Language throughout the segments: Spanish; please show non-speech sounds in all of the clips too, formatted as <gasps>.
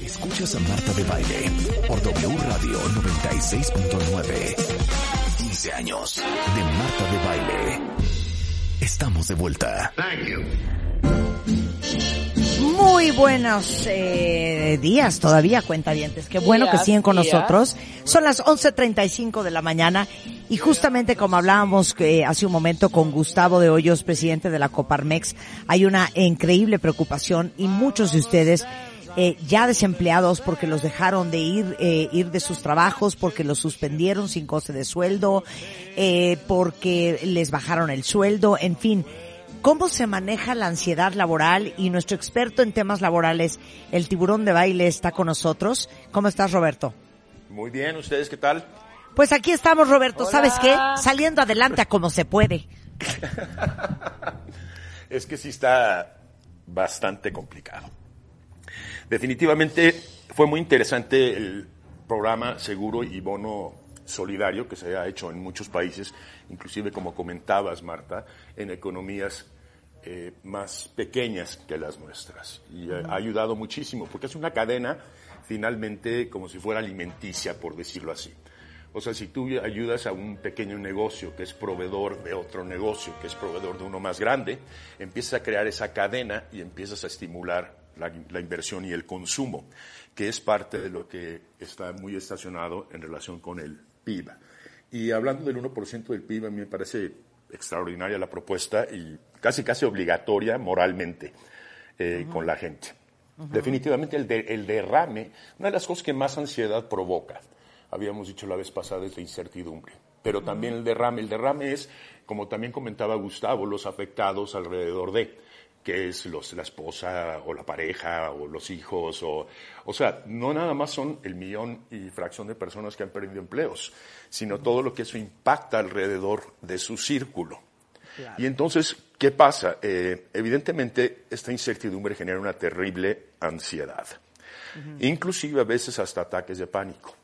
Escuchas a Marta de Baile por W Radio 96.9. 15 años de Marta de Baile. Estamos de vuelta. Thank you. Muy buenos eh, días todavía, cuentavientes. Qué bueno que siguen con días. nosotros. Son las 11.35 de la mañana y justamente como hablábamos eh, hace un momento con Gustavo de Hoyos, presidente de la Coparmex, hay una increíble preocupación y muchos de ustedes eh, ya desempleados porque los dejaron de ir, eh, ir de sus trabajos, porque los suspendieron sin coste de sueldo, eh, porque les bajaron el sueldo, en fin. ¿Cómo se maneja la ansiedad laboral? Y nuestro experto en temas laborales, el tiburón de baile, está con nosotros. ¿Cómo estás, Roberto? Muy bien, ¿ustedes qué tal? Pues aquí estamos, Roberto. ¿Sabes qué? Saliendo adelante a como se puede. <laughs> Es que sí está bastante complicado. Definitivamente fue muy interesante el programa Seguro y Bono Solidario que se ha hecho en muchos países, inclusive como comentabas, Marta, en economías eh, más pequeñas que las nuestras. Y eh, ha ayudado muchísimo, porque es una cadena finalmente como si fuera alimenticia, por decirlo así. O sea, si tú ayudas a un pequeño negocio que es proveedor de otro negocio, que es proveedor de uno más grande, empiezas a crear esa cadena y empiezas a estimular la, la inversión y el consumo, que es parte de lo que está muy estacionado en relación con el PIB. Y hablando del 1% del PIB, a mí me parece extraordinaria la propuesta y casi casi obligatoria moralmente eh, con la gente. Definitivamente el, de- el derrame, una de las cosas que más ansiedad provoca, habíamos dicho la vez pasada, es la incertidumbre. Pero también el derrame, el derrame es, como también comentaba Gustavo, los afectados alrededor de, que es los, la esposa o la pareja o los hijos, o, o sea, no nada más son el millón y fracción de personas que han perdido empleos, sino todo lo que eso impacta alrededor de su círculo. Y entonces, ¿qué pasa? Eh, evidentemente, esta incertidumbre genera una terrible ansiedad, inclusive a veces hasta ataques de pánico.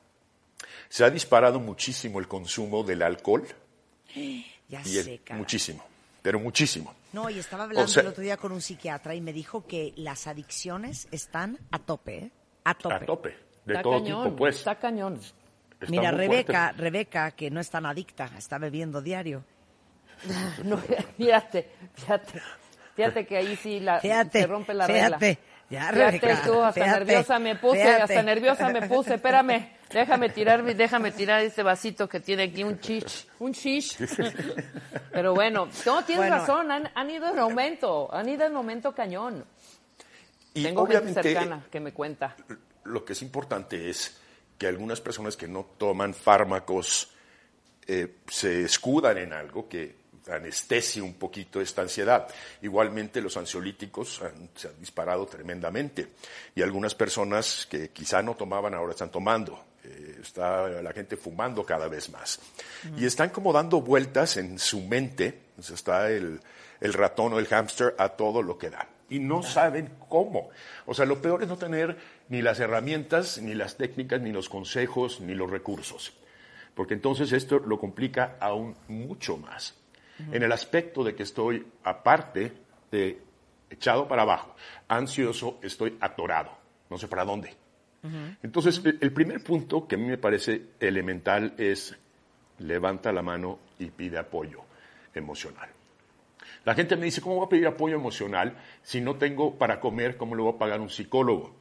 Se ha disparado muchísimo el consumo del alcohol, <gasps> Ya y sé, muchísimo, pero muchísimo. No, y estaba hablando O sea- el otro día con un psiquiatra y me dijo que las adicciones están a tope, ¿eh? A tope. A tope, de Está todo cañón, tipo, pues. está cañón. Está Mira, Rebeca, fuerte. Rebeca, que no es tan adicta, está bebiendo diario. <laughs> No, fíjate, fíjate. Fíjate que ahí sí la, Fíjate, se rompe la fíjate. regla. Ya, Fíjate Rebeca, tú, hasta fíjate, nerviosa me puse, fíjate. hasta nerviosa me puse. Espérame, déjame tirar, déjame tirar este vasito que tiene aquí un chish, un chish. Pero bueno, no, tienes Bueno. razón, han, han ido en aumento, han ido en aumento cañón. Y Tengo gente cercana que me cuenta. lo que es importante es que algunas personas que no toman fármacos eh, se escudan en algo que anestesie un poquito esta ansiedad. Igualmente los ansiolíticos han- se han disparado tremendamente y algunas personas que quizá no tomaban ahora están tomando. Eh, está la gente fumando cada vez más. Y están como dando vueltas en su mente, está el, el ratón o el hámster a todo lo que da. Y no saben cómo. O sea, lo peor es no tener ni las herramientas, ni las técnicas, ni los consejos, ni los recursos. Porque entonces esto lo complica aún mucho más. En el aspecto de que estoy, aparte de echado para abajo, ansioso, estoy atorado. No sé para dónde. Entonces, el- primer punto que a mí me parece elemental es levanta la mano y pide apoyo emocional. La gente me dice, ¿cómo voy a pedir apoyo emocional si no tengo para comer? ¿Cómo le voy a pagar a un psicólogo?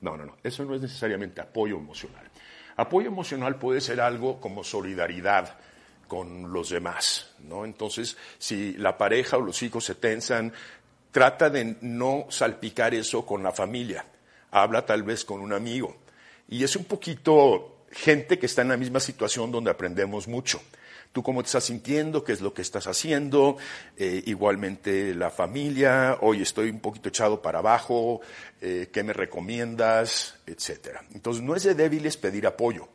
No, no, no. Eso no es necesariamente apoyo emocional. Apoyo emocional puede ser algo como solidaridad con los demás, ¿no? Entonces, si la pareja o los hijos se tensan, trata de no salpicar eso con la familia. Habla tal vez con un amigo. Y es un poquito gente que está en la misma situación donde aprendemos mucho. tú cómo te estás sintiendo, qué es lo que estás haciendo, eh, igualmente la familia, hoy estoy un poquito echado para abajo, eh, qué me recomiendas, etcétera. Entonces no es de débiles pedir apoyo,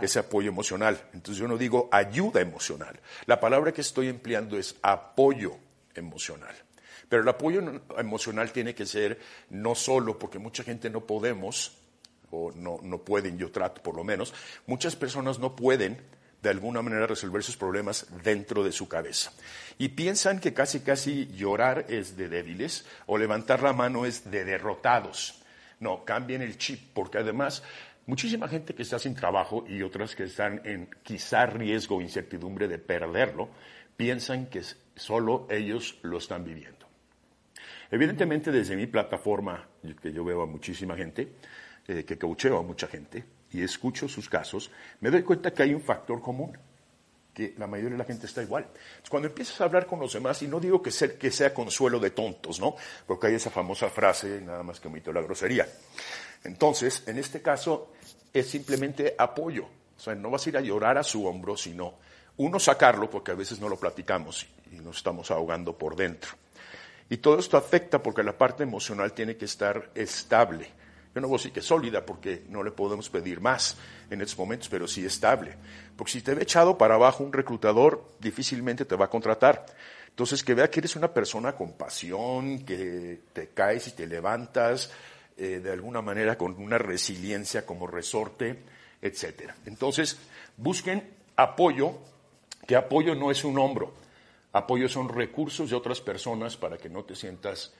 ese apoyo emocional. Entonces yo no digo ayuda emocional. La palabra que estoy empleando es apoyo emocional. Pero el apoyo emocional tiene que ser no solo porque mucha gente no podemos, o no, no pueden, yo trato por lo menos, muchas personas no pueden de alguna manera resolver sus problemas dentro de su cabeza. Y piensan que casi casi llorar es de débiles o levantar la mano es de derrotados. No, cambien el chip, porque además muchísima gente que está sin trabajo y otras que están en quizá riesgo o incertidumbre de perderlo, piensan que solo ellos lo están viviendo. Evidentemente, desde mi plataforma, que yo veo a muchísima gente, eh, que coacheo a mucha gente y escucho sus casos, me doy cuenta que hay un factor común, que la mayoría de la gente está igual. cuando empiezas a hablar con los demás, y no digo que sea, consuelo de tontos, ¿no? Porque hay esa famosa frase, nada más que omito la grosería. Entonces, en este caso, es simplemente apoyo. O sea, no vas a ir a llorar a su hombro, sino uno sacarlo, porque a veces no lo platicamos y nos estamos ahogando por dentro. Y todo esto afecta porque la parte emocional tiene que estar estable. Yo no voy a decir que sólida porque no le podemos pedir más en estos momentos, pero sí estable. Porque si te ve echado para abajo un reclutador, difícilmente te va a contratar. Entonces, que vea que eres una persona con pasión, que te caes y te levantas eh, de alguna manera con una resiliencia como resorte, etcétera. Entonces, busquen apoyo, que apoyo no es un hombro Apoyo son recursos de otras personas para que no te sientas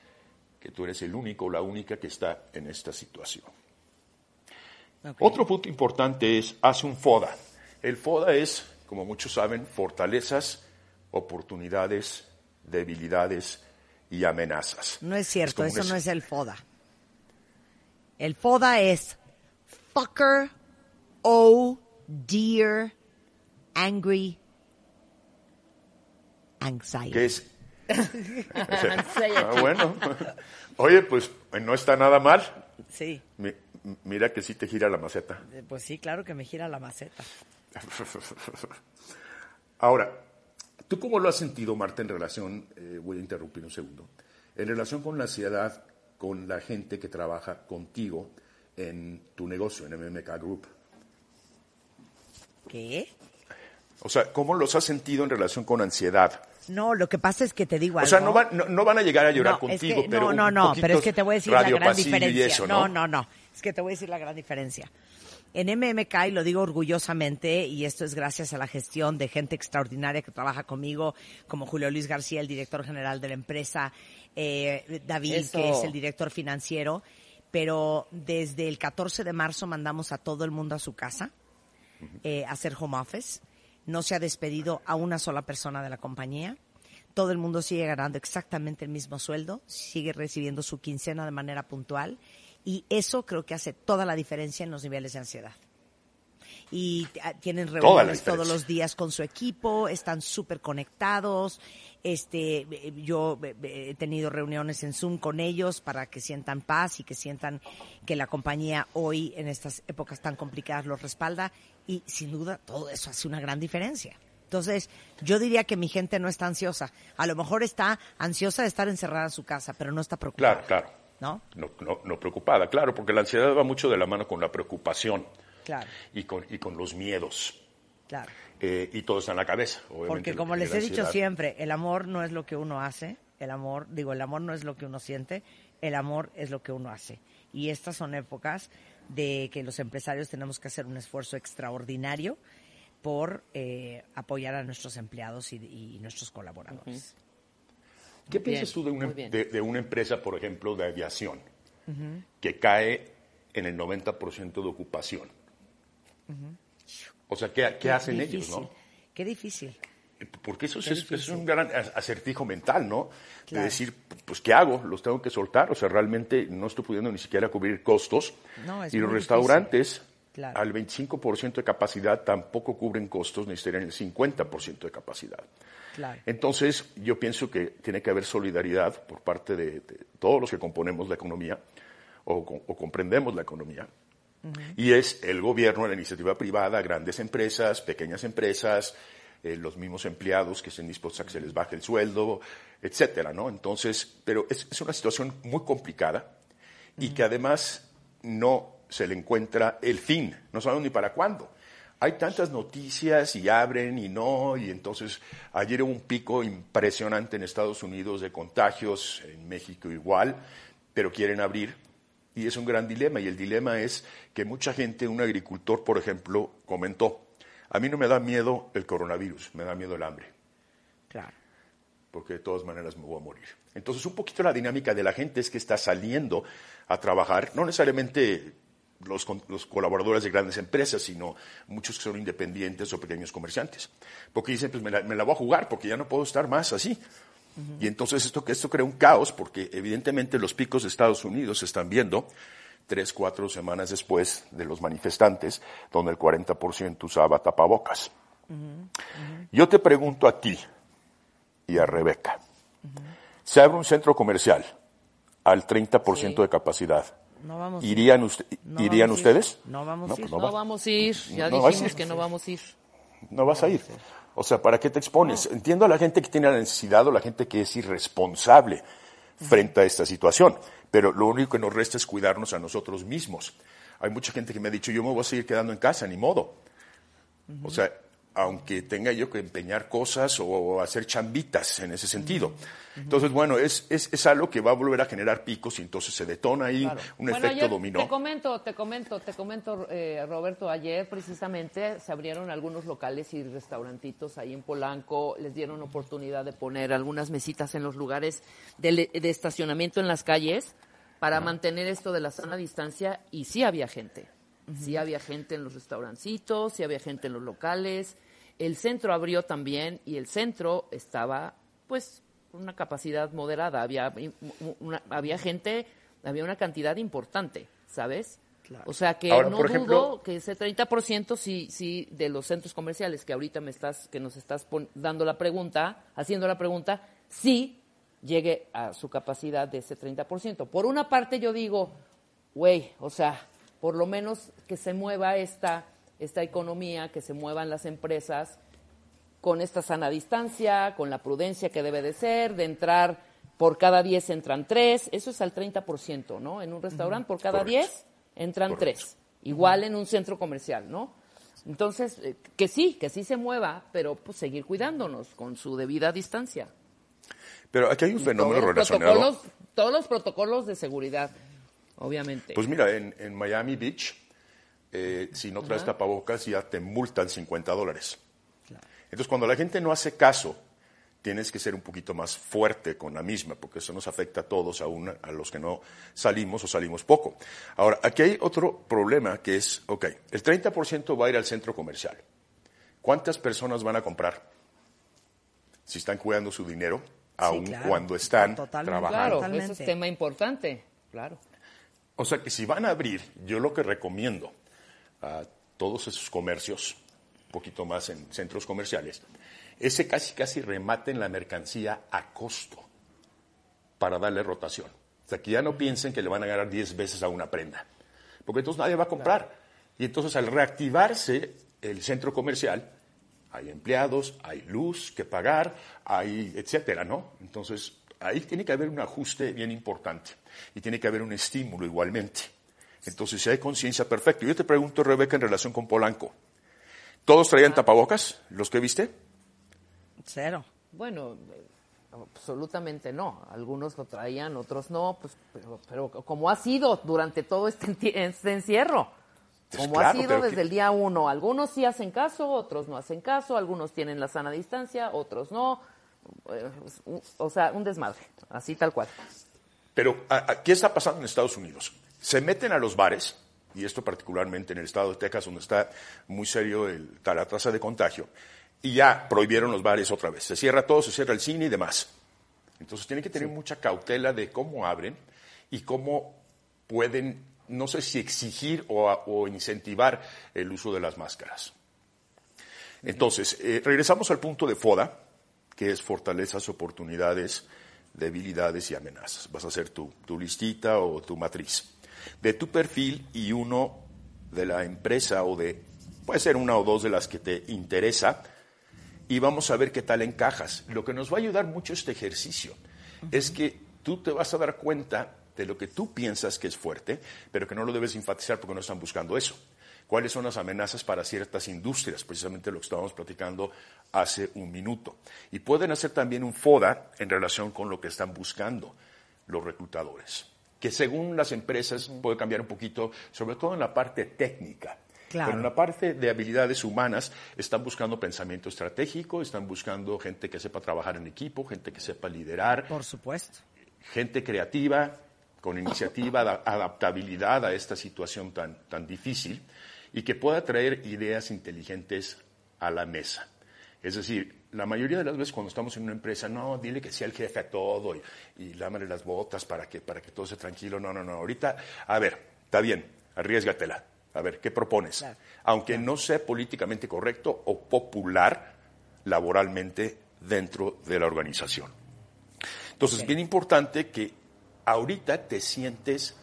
que tú eres el único o la única que está en esta situación. Otro punto importante es, haz un FODA. El FODA es, como muchos saben, fortalezas, oportunidades, debilidades y amenazas. No es cierto, eso no es el FODA. El FODA es fucker, oh, dear, angry, anxiety. ¿Qué es? <laughs> ah, bueno. Oye, pues no está nada mal. Sí. mira que sí te gira la maceta. Eh, pues sí, claro que me gira la maceta. <laughs> Ahora, ¿tú cómo lo has sentido, Marta, en relación, eh, voy a interrumpir un segundo, en relación con la ansiedad con la gente que trabaja contigo en tu negocio, en MMK Group? ¿Qué? O sea, ¿cómo los has sentido en relación con ansiedad? No, lo que pasa es que te digo algo. O sea, no van, no, van a llegar a llorar contigo, pero. No, no, no, pero es que te voy a decir la gran diferencia. ¿no? no, no, Es que te voy a decir la gran diferencia. En MMK, y lo digo orgullosamente, y esto es gracias a la gestión de gente extraordinaria que trabaja conmigo, como Julio Luis García, el director general de la empresa, eh, David, que es el director financiero, pero desde el 14 de marzo mandamos a todo el mundo a su casa eh, a hacer home office. No se ha despedido a una sola persona de la compañía. Todo el mundo sigue ganando exactamente el mismo sueldo, sigue recibiendo su quincena de manera puntual y eso creo que hace toda la diferencia en los niveles de ansiedad. Y ah, tienen reuniones todos los días con su equipo, están súper conectados. Este, yo he tenido reuniones en Zoom con ellos para que sientan paz y que sientan que la compañía hoy en estas épocas tan complicadas los respalda y sin duda todo eso hace una gran diferencia. Entonces, yo diría que mi gente no está ansiosa. A lo mejor está ansiosa de estar encerrada en su casa, pero no está preocupada. Claro, claro. ¿No? No, no, preocupada, claro, porque la ansiedad va mucho de la mano con la preocupación. Claro. Y con, y con los miedos. Claro. Eh, y todo está en la cabeza, obviamente. Porque como les he dicho siempre, el amor no es lo que uno hace, el amor, digo, el amor no es lo que uno siente, el amor es lo que uno hace. Y estas son épocas de que los empresarios tenemos que hacer un esfuerzo extraordinario por eh, apoyar a nuestros empleados y, nuestros colaboradores. ¿Qué piensas tú de una, de, una, empresa, por ejemplo, de aviación, que cae en el 90% de ocupación? O sea, ¿qué, hacen ellos, no? Qué difícil. Porque eso es, un gran acertijo mental, ¿no? De decir, pues, ¿qué hago? Los tengo que soltar. O sea, realmente no estoy pudiendo ni siquiera cubrir costos. y los restaurantes, al 25% de capacidad, tampoco cubren costos, necesitarían el 50% de capacidad. Entonces, yo pienso que tiene que haber solidaridad por parte de, todos los que componemos la economía o, comprendemos la economía. Y es el gobierno, la iniciativa privada, grandes empresas, pequeñas empresas, eh, los mismos empleados que estén dispuestos a que se les baje el sueldo, etcétera, ¿no? Entonces, pero es, es una situación muy complicada y que además no se le encuentra el fin, no sabemos ni para cuándo. Hay tantas noticias y abren y no, y entonces ayer hubo un pico impresionante en Estados Unidos de contagios, en México igual, pero quieren abrir y es un gran dilema. Y el dilema es que mucha gente, un agricultor, por ejemplo, comentó, a mí no me da miedo el coronavirus, me da miedo el hambre. Claro. Porque de todas maneras me voy a morir. Entonces, un poquito la dinámica de la gente es que está saliendo a trabajar, no necesariamente los, los, colaboradores de grandes empresas, sino muchos que son independientes o pequeños comerciantes. Porque dicen, pues me la, me la voy a jugar porque ya no puedo estar más así. Uh -huh. Y entonces esto, esto crea un caos porque evidentemente los picos de Estados Unidos se están viendo tres, cuatro semanas después de los manifestantes, donde el 40% usaba tapabocas. Uh -huh. Yo te pregunto a ti y a Rebeca, se abre un centro comercial al 30% sí. de capacidad, no vamos ¿Irían, usted, no ¿irían vamos ustedes? No vamos no, a ir. Pues no, no vamos a ir. Ya no dijimos que no vamos a ir. No vas a ir. O sea, ¿para qué te expones? Entiendo a la gente que tiene la necesidad o la gente que es irresponsable frente a esta situación, pero lo único que nos resta es cuidarnos a nosotros mismos. Hay mucha gente que me ha dicho, yo me voy a seguir quedando en casa, ni modo. O sea, aunque tenga yo que empeñar cosas o hacer chambitas en ese sentido. Entonces, bueno, es, es, es, algo que va a volver a generar picos y entonces se detona ahí claro. un bueno, efecto ayer, dominó. Te comento, te comento, te comento, eh, Roberto, ayer precisamente se abrieron algunos locales y restaurantitos ahí en Polanco, les dieron oportunidad de poner algunas mesitas en los lugares de, de estacionamiento en las calles para ah. mantener esto de la sana distancia y sí había gente. Uh -huh. Sí había gente en los restaurancitos, sí había gente en los locales. El centro abrió también y el centro estaba, pues, con una capacidad moderada. Había, una, había gente, había una cantidad importante, ¿sabes? Claro. O sea que Ahora, no por dudo que ese 30% sí, sí de los centros comerciales que ahorita me estás, que nos estás dando la pregunta, haciendo la pregunta, sí llegue a su capacidad de ese 30%. Por una parte yo digo, güey, o sea, por lo menos que se mueva esta, esta economía, que se muevan las empresas con esta sana distancia, con la prudencia que debe de ser, de entrar por cada 10 entran 3, eso es al 30%, ¿no? En un restaurante por cada Correcto. 10 entran Correcto. 3, igual en un centro comercial, ¿no? Entonces, eh, que sí, que sí se mueva, pero pues seguir cuidándonos con su debida distancia. Pero aquí hay un fenómeno todos relacionado. todos los protocolos de seguridad, obviamente. Pues mira, en, en Miami Beach, eh, si no traes Ajá. tapabocas ya te multan 50 dólares. Entonces, cuando la gente no hace caso, tienes que ser un poquito más fuerte con la misma, porque eso nos afecta a todos, aún a los que no salimos o salimos poco. Ahora, aquí hay otro problema que es, ok, el 30% va a ir al centro comercial. ¿Cuántas personas van a comprar? Si están cuidando su dinero, aun claro. cuando están Totalmente. trabajando. claro, Totalmente. eso es tema importante, claro. O sea que si van a abrir, yo lo que recomiendo a todos esos comercios, un poquito más en centros comerciales, es que casi casi rematen la mercancía a costo para darle rotación. O sea que ya no piensen que le van a ganar 10 veces a una prenda, porque entonces nadie va a comprar. Y entonces al reactivarse el centro comercial, hay empleados, hay luz que pagar, hay etcétera, ¿no? Entonces ahí tiene que haber un ajuste bien importante y tiene que haber un estímulo igualmente. Entonces, si hay conciencia, perfecto. Yo te pregunto, Rebeca, en relación con Polanco. ¿Todos traían tapabocas, los que viste? Cero. Bueno, absolutamente no. Algunos lo traían, otros no, pues, pero, pero como ha sido durante todo este, <laughs> este encierro. Pues Como claro, ha sido desde que- el día uno. Algunos sí hacen caso, otros no hacen caso, algunos tienen la sana distancia, otros no. Eh, O sea, un desmadre, así tal cual. Pero, ¿a- a- ¿qué está pasando en Estados Unidos? Se meten a los bares, y esto particularmente en el estado de Texas, donde está muy serio el- la tasa de contagio, y ya prohibieron los bares otra vez. Se cierra todo, se cierra el cine y demás. Entonces tienen que tener mucha cautela de cómo abren y cómo pueden, no sé si exigir o, incentivar el uso de las máscaras. Entonces, eh, regresamos al punto de FODA, que es fortalezas, oportunidades, debilidades y amenazas. Vas a hacer tu, tu listita o tu matriz. De tu perfil y uno de la empresa o de, puede ser una o dos de las que te interesa, y vamos a ver qué tal encajas. Lo que nos va a ayudar mucho este ejercicio es que tú te vas a dar cuenta de lo que tú piensas que es fuerte, pero que no lo debes enfatizar porque no están buscando eso. ¿Cuáles son las amenazas para ciertas industrias? Precisamente lo que estábamos platicando hace un minuto. Y pueden hacer también un FODA en relación con lo que están buscando los reclutadores, que según las empresas puede cambiar un poquito, sobre todo en la parte técnica. Pero en la parte de habilidades humanas están buscando pensamiento estratégico, están buscando gente que sepa trabajar en equipo, gente que sepa liderar. Por supuesto. Gente creativa, con iniciativa, adaptabilidad a esta situación tan, tan difícil y que pueda traer ideas inteligentes a la mesa. Es decir, la mayoría de las veces cuando estamos en una empresa, no, dile que sea el jefe a todo y, y lámale las botas para que, para que todo sea tranquilo. No, no, no. Ahorita, a ver, está bien, arriesgatela. A ver, ¿qué propones? Aunque no sea políticamente correcto o popular laboralmente dentro de la organización. Entonces, es bien importante que ahorita te sientes,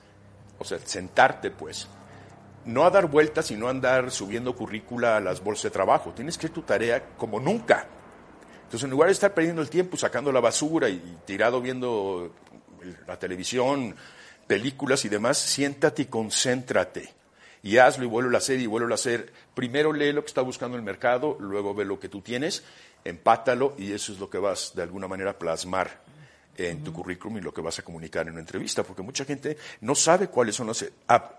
o sea, sentarte pues, no a dar vueltas, sino a andar subiendo currícula a las bolsas de trabajo. Tienes que ir tu tarea como nunca. Entonces, en lugar de estar perdiendo el tiempo sacando la basura y tirado viendo la televisión, películas y demás, siéntate y concéntrate. Y hazlo y vuelvo a hacer y vuelvo a hacer. Primero lee lo que está buscando el mercado, luego ve lo que tú tienes, empátalo y eso es lo que vas de alguna manera a plasmar en tu currículum y lo que vas a comunicar en una entrevista, porque mucha gente no sabe cuáles son las,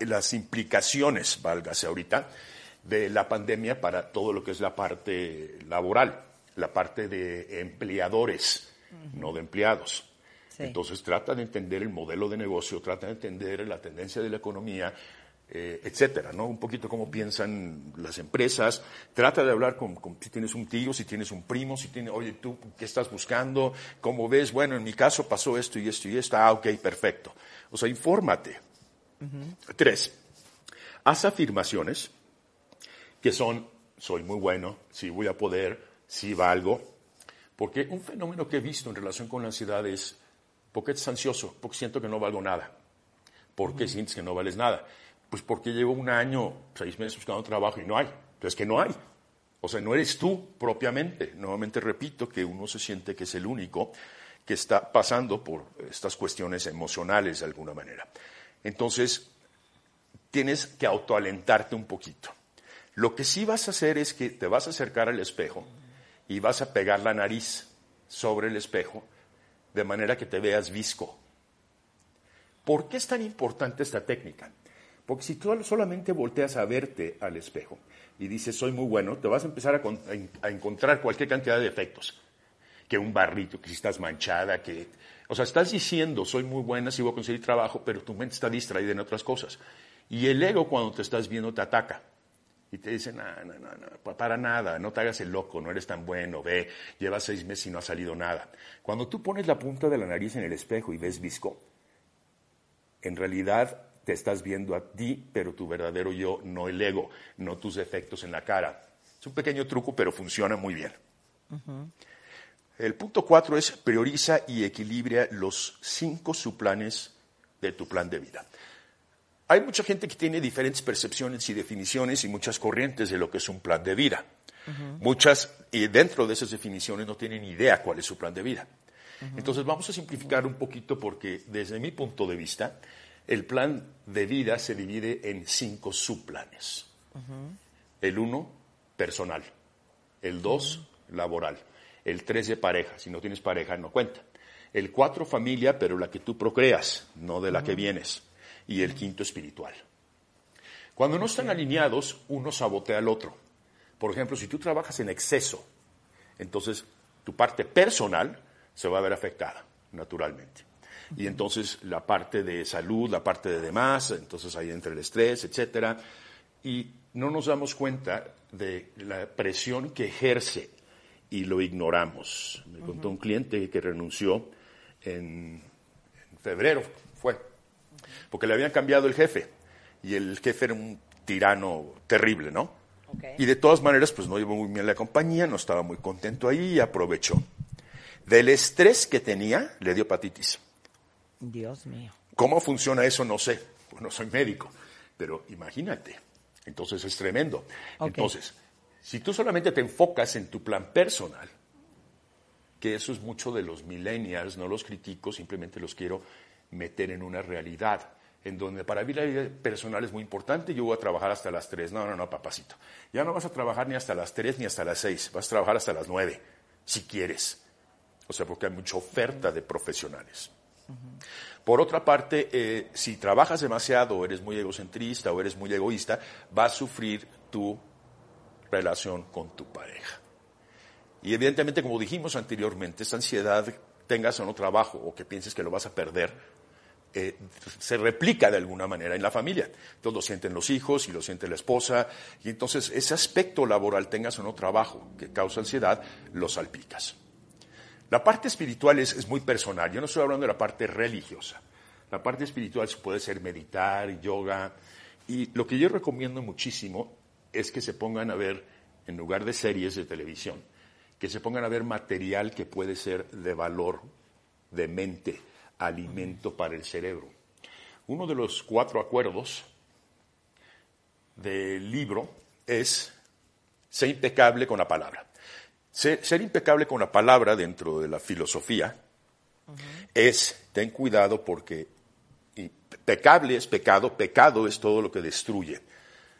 las implicaciones, válgase ahorita, de la pandemia para todo lo que es la parte laboral, la parte de empleadores, no de empleados. Entonces trata de entender el modelo de negocio, trata de entender la tendencia de la economía, eh, etcétera, ¿no? Un poquito cómo piensan las empresas. Trata de hablar con, si tienes un tío, si tienes un primo, si tienes, oye, tú, ¿qué estás buscando? ¿Cómo ves? Bueno, en mi caso pasó esto y esto y esto. Ah, ok, perfecto. O sea, infórmate. Tres, haz afirmaciones que son, soy muy bueno, sí voy a poder, sí valgo. Porque un fenómeno que he visto en relación con la ansiedad es, ¿por qué estás ansioso? Porque siento que no valgo nada. ¿Por qué sientes que no vales nada? Pues porque llevo un año, seis meses buscando trabajo y no hay. Entonces que no hay. O sea, no eres tú propiamente. Nuevamente repito que uno se siente que es el único que está pasando por estas cuestiones emocionales de alguna manera. Entonces, tienes que autoalentarte un poquito. Lo que sí vas a hacer es que te vas a acercar al espejo y vas a pegar la nariz sobre el espejo de manera que te veas visco. ¿Por qué es tan importante esta técnica? Porque si tú solamente volteas a verte al espejo y dices, soy muy bueno, te vas a empezar a, encontrar cualquier cantidad de defectos. Que un barrito, que si estás manchada, que... O sea, estás diciendo, soy muy buena, si voy a conseguir trabajo, pero tu mente está distraída en otras cosas. Y el ego cuando te estás viendo te ataca. Y te dice, no, no, no, no, para nada, no te hagas el loco, no eres tan bueno, ve, llevas seis meses y no ha salido nada. Cuando tú pones la punta de la nariz en el espejo y ves visco, en realidad te estás viendo a ti, pero tu verdadero yo, no el ego, no tus defectos en la cara. Es un pequeño truco, pero funciona muy bien. El punto cuatro es prioriza y equilibra los cinco subplanes de tu plan de vida. Hay mucha gente que tiene diferentes percepciones y definiciones y muchas corrientes de lo que es un plan de vida. Muchas, y dentro de esas definiciones no tienen idea cuál es su plan de vida. Entonces vamos a simplificar un poquito porque desde mi punto de vista, el plan de vida se divide en cinco subplanes. El uno, personal. El dos, laboral. El tres, de pareja. Si no tienes pareja, no cuenta. El cuatro, familia, pero la que tú procreas, no de la que vienes. Y el quinto, espiritual. Cuando no están alineados, uno sabotea al otro. Por ejemplo, si tú trabajas en exceso, entonces tu parte personal se va a ver afectada, naturalmente y entonces la parte de salud, la parte de demás, entonces ahí entra el estrés, etcétera, y no nos damos cuenta de la presión que ejerce y lo ignoramos. Me contó un cliente que renunció en, febrero, fue, porque le habían cambiado el jefe y el jefe era un tirano terrible, ¿no? Y de todas maneras, pues no iba muy bien la compañía, no estaba muy contento ahí y aprovechó. Del estrés que tenía, le dio hepatitis. Dios mío. ¿Cómo funciona eso? No sé, pues no soy médico, pero imagínate. Entonces es tremendo. Entonces, Si tú solamente te enfocas en tu plan personal, que eso es mucho de los millennials, no los critico, simplemente los quiero meter en una realidad, en donde para mí la vida personal es muy importante, yo voy a trabajar hasta las 3. No, no, no, papacito. Ya no vas a trabajar ni hasta las 3 ni hasta las 6, vas a trabajar hasta las 9, si quieres. O sea, porque hay mucha oferta de profesionales. Por otra parte, eh, si trabajas demasiado, eres muy egocentrista o eres muy egoísta, vas a sufrir tu relación con tu pareja. Y evidentemente, como dijimos anteriormente, esta ansiedad, tengas o no trabajo o que pienses que lo vas a perder, eh, se replica de alguna manera en la familia. Entonces lo sienten los hijos y lo siente la esposa. Y entonces ese aspecto laboral, tengas o no trabajo, que causa ansiedad, lo salpicas. La parte espiritual es, muy personal. Yo no estoy hablando de la parte religiosa. La parte espiritual puede ser meditar, yoga. Y lo que yo recomiendo muchísimo es que se pongan a ver, en lugar de series de televisión, que se pongan a ver material que puede ser de valor, de mente, alimento para el cerebro. Uno de los cuatro acuerdos del libro es ser impecable con la palabra. Ser, impecable con la palabra dentro de la filosofía es, ten cuidado porque pecable es pecado, pecado es todo lo que destruye.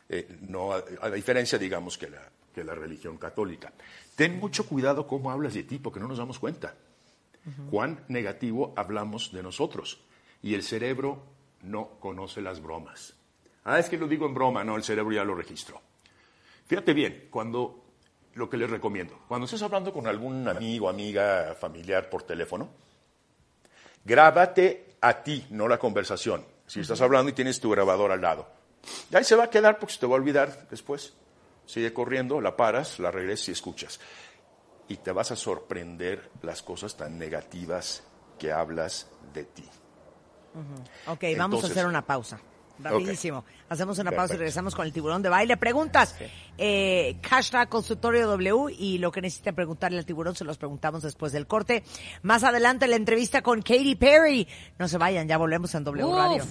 Eh, no, a, diferencia, digamos, que la, que la religión católica. Ten mucho cuidado cómo hablas de ti, porque no nos damos cuenta. Cuán negativo hablamos de nosotros. Y el cerebro no conoce las bromas. Ah, es que lo digo en broma, no, el cerebro ya lo registró. Fíjate bien, cuando lo que les recomiendo. Cuando estés hablando con algún amigo, amiga, familiar por teléfono, grábate a ti, no la conversación. Si estás hablando y tienes tu grabador al lado. Y ahí se va a quedar porque se te va a olvidar después. Sigue corriendo, la paras, la regresas y escuchas. Y te vas a sorprender las cosas tan negativas que hablas de ti. Ok, vamos a hacer una pausa. Rapidísimo. Hacemos una pausa y regresamos con el tiburón de baile. Preguntas. Eh, hashtag consultorio W y lo que necesiten preguntarle al tiburón se los preguntamos después del corte. Más adelante la entrevista con Katy Perry. No se vayan, ya volvemos en W Radio.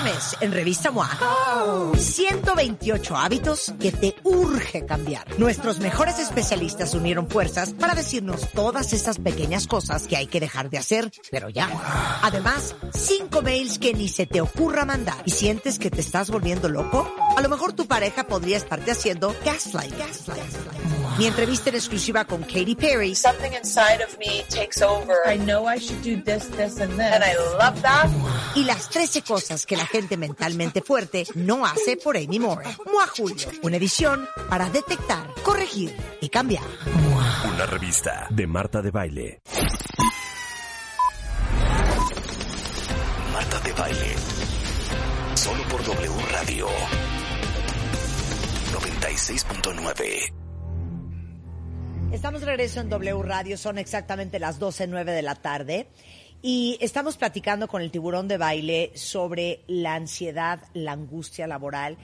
Este mes, en Revista MOA, 128 hábitos que te urge cambiar. Nuestros mejores especialistas unieron fuerzas para decirnos todas esas pequeñas cosas que hay que dejar de hacer, pero ya. Además, 5 mails que ni se te ocurra mandar. ¿Y sientes que te estás volviendo loco? A lo mejor tu pareja podría estarte haciendo gaslight. gaslight. Mi entrevista en exclusiva con Katy Perry. Something inside of me takes over. I know I should do this, this and this. And I love that. Y las 13 cosas que la gente mentalmente fuerte no hace por Amy Moore. Mua Julio, una edición para detectar, corregir y cambiar. Una revista de Marta de Baile. Marta de Baile. Solo por W Radio. 96.9. Estamos de regreso en W Radio, son exactamente las 12.09 de la tarde. Y estamos platicando con el tiburón de baile sobre la ansiedad, la angustia laboral,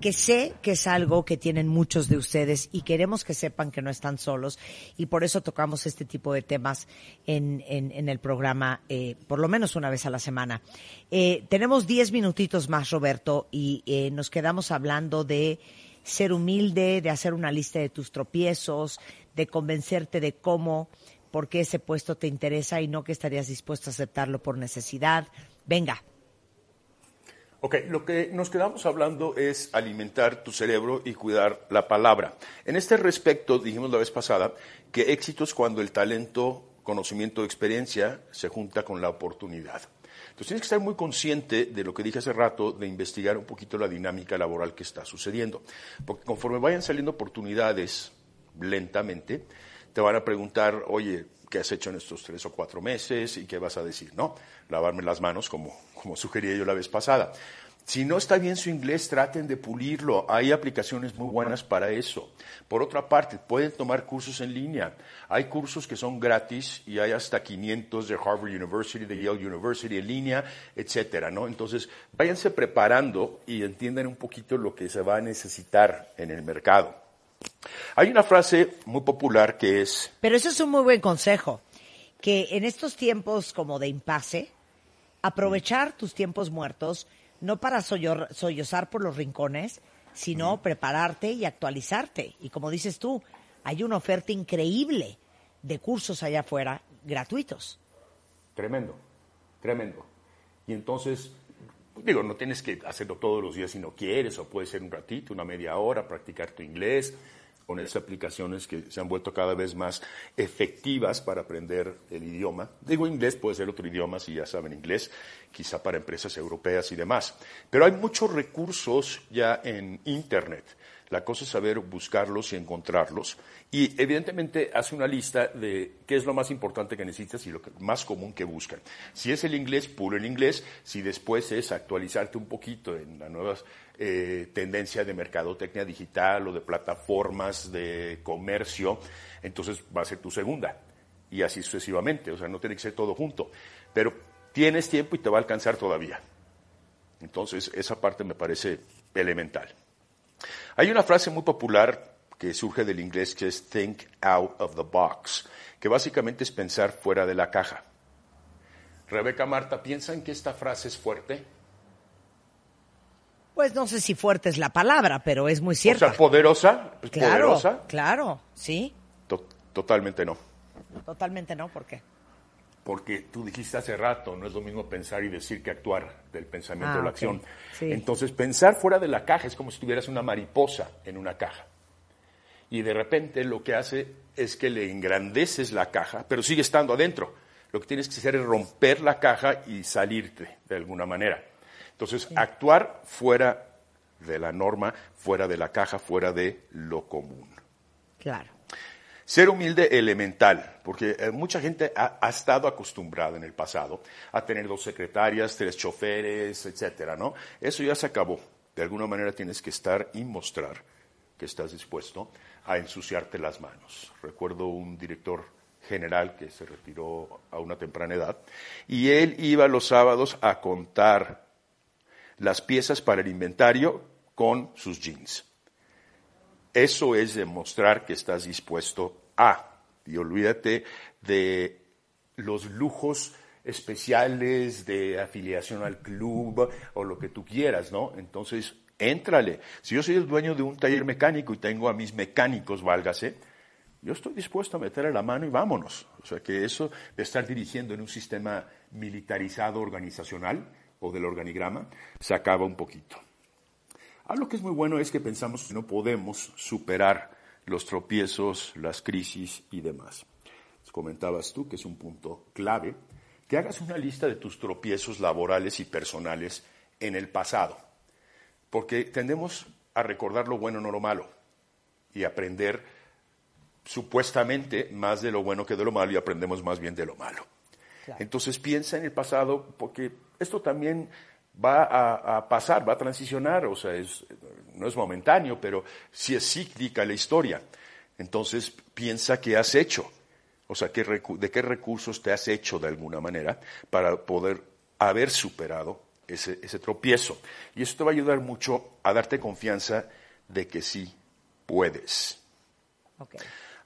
que sé que es algo que tienen muchos de ustedes y queremos que sepan que no están solos y por eso tocamos este tipo de temas en, en, el programa eh, por lo menos una vez a la semana. Eh, tenemos diez minutitos más, Roberto, y eh, nos quedamos hablando de ser humilde, de hacer una lista de tus tropiezos, de convencerte de cómo por qué ese puesto te interesa y no que estarías dispuesto a aceptarlo por necesidad. Venga. Ok, lo que nos quedamos hablando es alimentar tu cerebro y cuidar la palabra. En este respecto, dijimos la vez pasada que éxito es cuando el talento, conocimiento, experiencia se junta con la oportunidad. Entonces tienes que estar muy consciente de lo que dije hace rato, de investigar un poquito la dinámica laboral que está sucediendo. Porque conforme vayan saliendo oportunidades lentamente, te van a preguntar, oye, ¿qué has hecho en estos tres o cuatro meses? ¿Y qué vas a decir? No, lavarme las manos como, como sugería yo la vez pasada. Si no está bien su inglés, traten de pulirlo. Hay aplicaciones muy buenas para eso. Por otra parte, pueden tomar cursos en línea. Hay cursos que son gratis y hay hasta 500 de Harvard University, de Yale University en línea, etcétera, ¿no? Entonces, váyanse preparando y entiendan un poquito lo que se va a necesitar en el mercado. Hay una frase muy popular que es... Pero eso es un muy buen consejo, que en estos tiempos como de impasse, aprovechar tus tiempos muertos no para sollozar por los rincones, sino prepararte y actualizarte. Y como dices tú, hay una oferta increíble de cursos allá afuera gratuitos. Tremendo, tremendo. Y entonces, digo, no tienes que hacerlo todos los días si no quieres, o puede ser un ratito, una media hora, practicar tu inglés con esas aplicaciones que se han vuelto cada vez más efectivas para aprender el idioma. Digo inglés, puede ser otro idioma si ya saben inglés, quizá para empresas europeas y demás. Pero hay muchos recursos ya en Internet. La cosa es saber buscarlos y encontrarlos. Y evidentemente hace una lista de qué es lo más importante que necesitas y lo más común que buscan. Si es el inglés, puro el inglés. Si después es actualizarte un poquito en la nueva eh, tendencia de mercadotecnia digital o de plataformas de comercio, entonces va a ser tu segunda. Y así sucesivamente. O sea, no tiene que ser todo junto. Pero tienes tiempo y te va a alcanzar todavía. Entonces, esa parte me parece elemental. Hay una frase muy popular que surge del inglés que es think out of the box, que básicamente es pensar fuera de la caja. Rebeca, Marta, ¿piensan que esta frase es fuerte? Pues no sé si fuerte es la palabra, pero es muy O cierta. sea, poderosa, ¿Es claro, poderosa. claro, sí, To- totalmente no. totalmente no, ¿por qué? Porque tú dijiste hace rato, no es lo mismo pensar y decir que actuar del pensamiento Ah, o la acción. Sí. Entonces, pensar fuera de la caja es como si tuvieras una mariposa en una caja. Y de repente lo que hace es que le engrandeces la caja, pero sigue estando adentro. Lo que tienes que hacer es romper la caja y salirte de alguna manera. Entonces, actuar fuera de la norma, fuera de la caja, fuera de lo común. Claro. Ser humilde elemental, porque eh, mucha gente ha, estado acostumbrada en el pasado a tener dos secretarias, tres choferes, etcétera, ¿no? Eso ya se acabó. De alguna manera tienes que estar y mostrar que estás dispuesto a ensuciarte las manos. Recuerdo un director general que se retiró a una temprana edad y él iba los sábados a contar las piezas para el inventario con sus jeans. Eso es demostrar que estás dispuesto a. Y olvídate de los lujos especiales de afiliación al club o lo que tú quieras, ¿no? Entonces, éntrale. Si yo soy el dueño de un taller mecánico y tengo a mis mecánicos, válgase, yo estoy dispuesto a meterle la mano y vámonos. O sea que eso de estar dirigiendo en un sistema militarizado organizacional o del organigrama se acaba un poquito. Algo que es muy bueno es que pensamos que no podemos superar los tropiezos, las crisis y demás. Comentabas tú que es un punto clave, que hagas una lista de tus tropiezos laborales y personales en el pasado, porque tendemos a recordar lo bueno, no lo malo, y aprender supuestamente más de lo bueno que de lo malo y aprendemos más bien de lo malo. Entonces piensa en el pasado, porque esto también va a, a pasar, va a transicionar, o sea, es, no es momentáneo, pero sí es cíclica la historia. Entonces piensa qué has hecho, o sea, qué de qué recursos te has hecho de alguna manera para poder haber superado ese, ese tropiezo. Y eso te va a ayudar mucho a darte confianza de que sí puedes.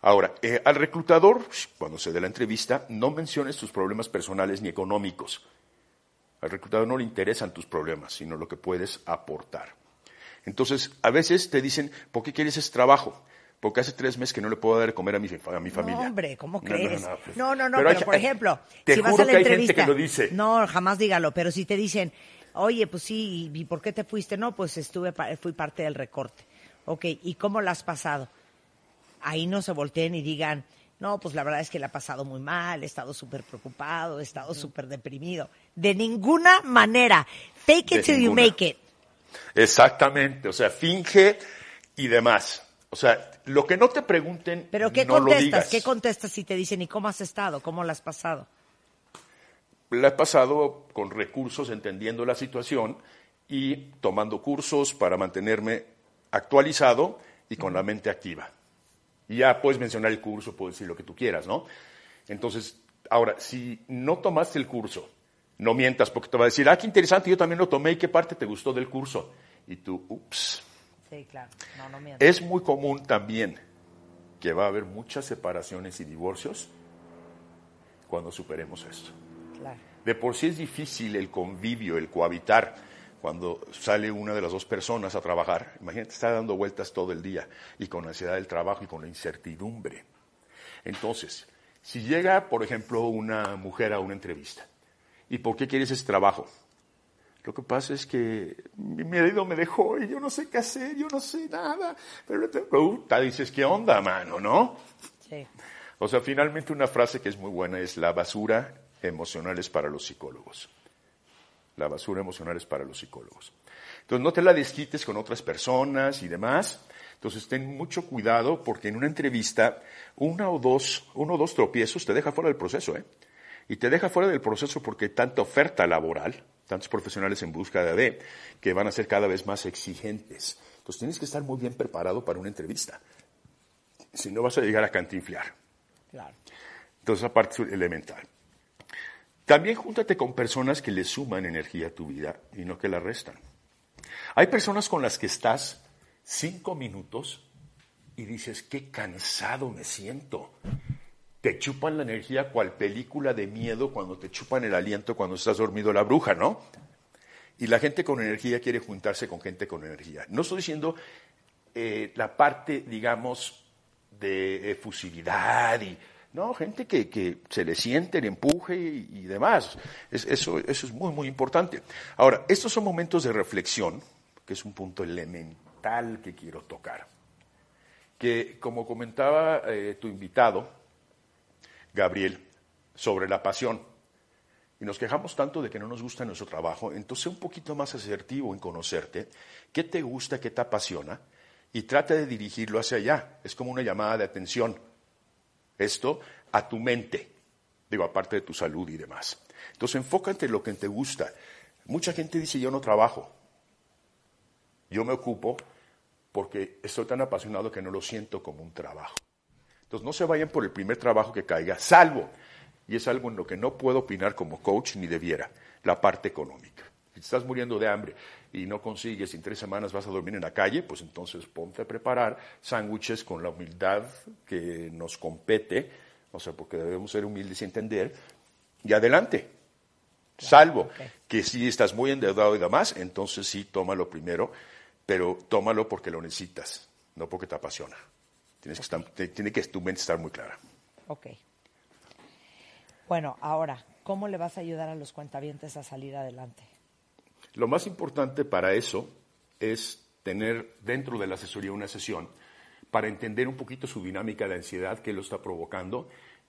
Ahora, eh, al reclutador, cuando se dé la entrevista, no menciones tus problemas personales ni económicos. Al reclutador no le interesan tus problemas, sino lo que puedes aportar. Entonces, a veces te dicen, ¿por qué quieres ese trabajo? Porque hace tres meses que no le puedo dar de comer a mi, a mi familia. No, hombre, ¿cómo No, crees? no, no, pues, No, no, no, pero pero, hay- por ejemplo, te si vas juro a la que hay gente entrevista. que lo dice. No, jamás dígalo, pero si te dicen, oye, pues sí, ¿y por qué te fuiste? No, pues estuve, fui parte del recorte. Ok, ¿y cómo la has pasado? Ahí no se volteen y digan, no, pues la verdad es que la he pasado muy mal, he estado súper preocupado, he estado súper deprimido. De ninguna manera. Fake it till you make it. Exactamente, o sea, finge y demás. O sea, lo que no te pregunten, Pero ¿qué no lo contestas? digas. ¿Qué contestas si te dicen, ¿y cómo has estado? ¿Cómo la has pasado? La he pasado con recursos, entendiendo la situación y tomando cursos para mantenerme actualizado y con la mente activa. Y ya puedes mencionar el curso, puedes decir lo que tú quieras, ¿no? Entonces, ahora, si no tomaste el curso, no mientas porque te va a decir, ah, qué interesante, yo también lo tomé y qué parte te gustó del curso. Y tú, ups. Sí, claro. No, no mientas. Es muy común también que va a haber muchas separaciones y divorcios cuando superemos esto. Claro. De por sí es difícil el convivio, el cohabitar, cuando sale una de las dos personas a trabajar, imagínate, está dando vueltas todo el día y con la ansiedad del trabajo y con la incertidumbre. Entonces, si llega, por ejemplo, una mujer a una entrevista, ¿y por qué quieres ese trabajo? Lo que pasa es que mi marido me dejó y yo no sé qué hacer, yo no sé nada. Pero te pregunta, dices, ¿qué onda, mano, no? Sí. O sea, finalmente una frase que es muy buena es la basura emocional es para los psicólogos. La basura emocional es para los psicólogos. Entonces no te la desquites con otras personas y demás. Entonces ten mucho cuidado porque en una entrevista una o dos, uno o dos tropiezos te deja fuera del proceso, ¿eh? Y te deja fuera del proceso porque tanta oferta laboral, tantos profesionales en busca de que van a ser cada vez más exigentes. Entonces tienes que estar muy bien preparado para una entrevista. Si no vas a llegar a cantinflar. Claro. Entonces esa parte es elemental. También júntate con personas que le suman energía a tu vida y no que la restan. Hay personas con las que estás cinco minutos y dices, qué cansado me siento. Te chupan la energía cual película de miedo cuando te chupan el aliento cuando estás dormido la bruja, ¿no? Y la gente con energía quiere juntarse con gente con energía. No estoy diciendo eh, la parte, digamos, de efusividad y no, gente que, se le siente el empuje y, demás. eso, eso es muy, muy importante. Ahora, estos son momentos de reflexión, que es un punto elemental que quiero tocar. Que, como comentaba eh, tu invitado, Gabriel, sobre la pasión, y nos quejamos tanto de que no nos gusta nuestro trabajo, entonces un poquito más asertivo en conocerte, qué te gusta, qué te apasiona, y trata de dirigirlo hacia allá. Es como una llamada de atención esto a tu mente, digo, aparte de tu salud y demás. Entonces enfócate en lo que te gusta. Mucha gente dice, yo no trabajo. Yo me ocupo porque estoy tan apasionado que no lo siento como un trabajo. Entonces no se vayan por el primer trabajo que caiga, salvo, y es algo en lo que no puedo opinar como coach ni debiera, la parte económica. Si estás muriendo de hambre y no consigues, en tres semanas vas a dormir en la calle, pues entonces ponte a preparar sándwiches con la humildad que nos compete, o sea, porque debemos ser humildes y entender, y adelante. Salvo que si estás muy endeudado y demás, entonces sí, tómalo primero, pero tómalo porque lo necesitas, no porque te apasiona. Tienes que estar, tiene que tu mente estar muy clara. Ok. Bueno, ahora, ¿cómo le vas a ayudar a los cuentavientes a salir adelante? Lo más importante para eso es tener dentro de la asesoría una sesión para entender un poquito su dinámica de ansiedad que lo está provocando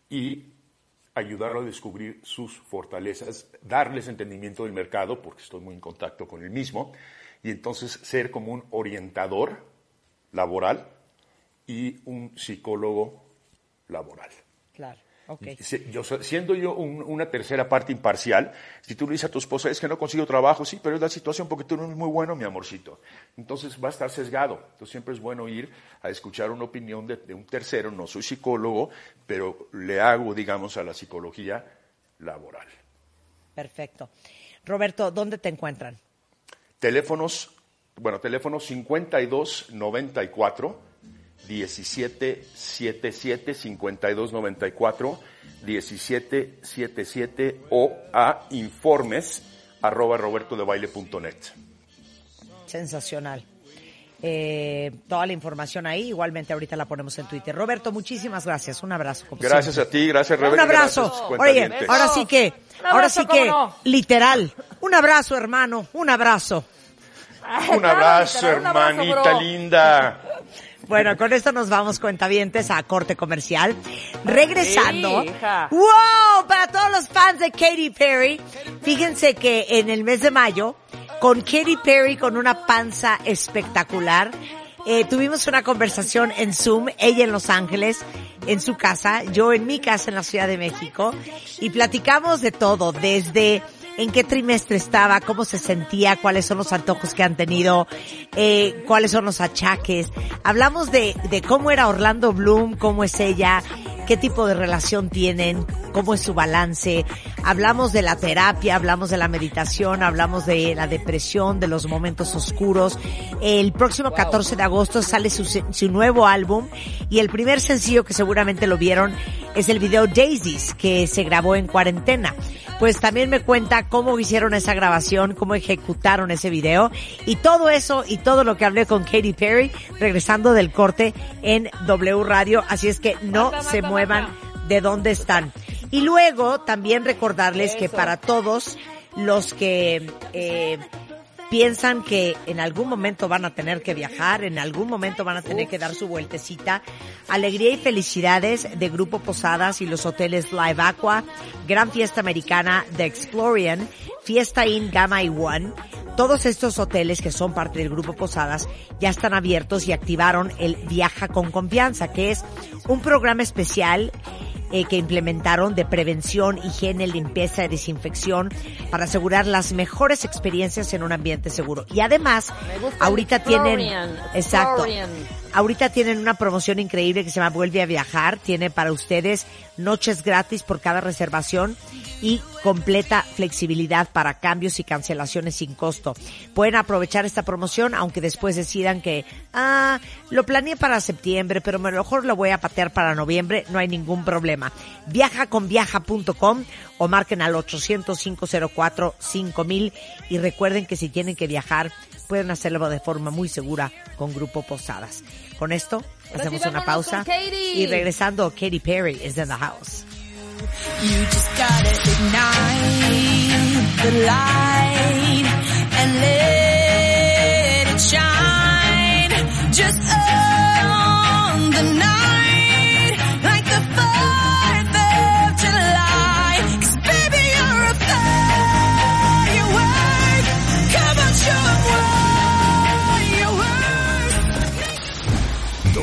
y ayudarlo a descubrir sus fortalezas, darles entendimiento del mercado, porque estoy muy en contacto con el mismo, y entonces ser como un orientador laboral y un psicólogo laboral. Claro. Yo, siendo yo una tercera parte imparcial, si tú le dices a tu esposa, es que no consigo trabajo, sí, pero es la situación porque tú no eres muy bueno, mi amorcito. Entonces va a estar sesgado. Entonces siempre es bueno ir a escuchar una opinión de, de un tercero. No soy psicólogo, pero le hago, digamos, a la psicología laboral. Perfecto. Roberto, ¿dónde te encuentran? Teléfonos, bueno, teléfono 5294 1777 5294 1777 o a informes arroba robertodebaile.net. Sensacional. Eh, toda la información ahí, igualmente ahorita la ponemos en Twitter. Roberto, muchísimas gracias. Un abrazo. gracias a ti, gracias Roberto. Un abrazo. Oye, ahora sí que, ahora sí que, literal. Un abrazo, hermano, un abrazo. un abrazo, hermanita linda. Bueno, con esto nos vamos cuentavientes a corte comercial. Regresando. ¡Wow! Para todos los fans de Katy Perry, fíjense que en el mes de mayo, con Katy Perry con una panza espectacular, eh, tuvimos una conversación en Zoom, ella en Los Ángeles, en su casa, yo en mi casa en la Ciudad de México, y platicamos de todo, desde en qué trimestre estaba, cómo se sentía, cuáles son los antojos que han tenido, eh, cuáles son los achaques. Hablamos de, de cómo era Orlando Bloom, cómo es ella, qué tipo de relación tienen, cómo es su balance. Hablamos de la terapia, hablamos de la meditación, hablamos de la depresión, de los momentos oscuros. El próximo 14 de agosto sale su, su nuevo álbum y el primer sencillo que seguramente lo vieron es el video Daisies que se grabó en cuarentena pues también me cuenta cómo hicieron esa grabación, cómo ejecutaron ese video y todo eso y todo lo que hablé con Katy Perry regresando del corte en W Radio. Así es que no se muevan de donde están. Y luego también recordarles que para todos los que eh, piensan que en algún momento van a tener que viajar, en algún momento van a tener que dar su vueltecita. Alegría y felicidades de Grupo Posadas y los hoteles Live Aqua, Gran Fiesta Americana de Explorian, Fiesta Inn Gamma y One. Todos estos hoteles que son parte del Grupo Posadas ya están abiertos y activaron el Viaja con Confianza, que es un programa especial eh, que implementaron de prevención, higiene, limpieza y desinfección para asegurar las mejores experiencias en un ambiente seguro. Y además, ahorita tienen, exacto, ahorita tienen una promoción increíble que se llama Vuelve a Viajar. Tiene para ustedes noches gratis por cada reservación y completa flexibilidad para cambios y cancelaciones sin costo. Pueden aprovechar esta promoción aunque después decidan que, ah, lo planeé para septiembre, pero mejor lo voy a patear para noviembre, no hay ningún problema. Viaja con viaja.com o marquen al 800-504-5000 y recuerden que si tienen que viajar pueden hacerlo de forma muy segura con Grupo Posadas. Con esto hacemos una pausa y regresando Katy Perry is in the house. You just gotta ignite the light and let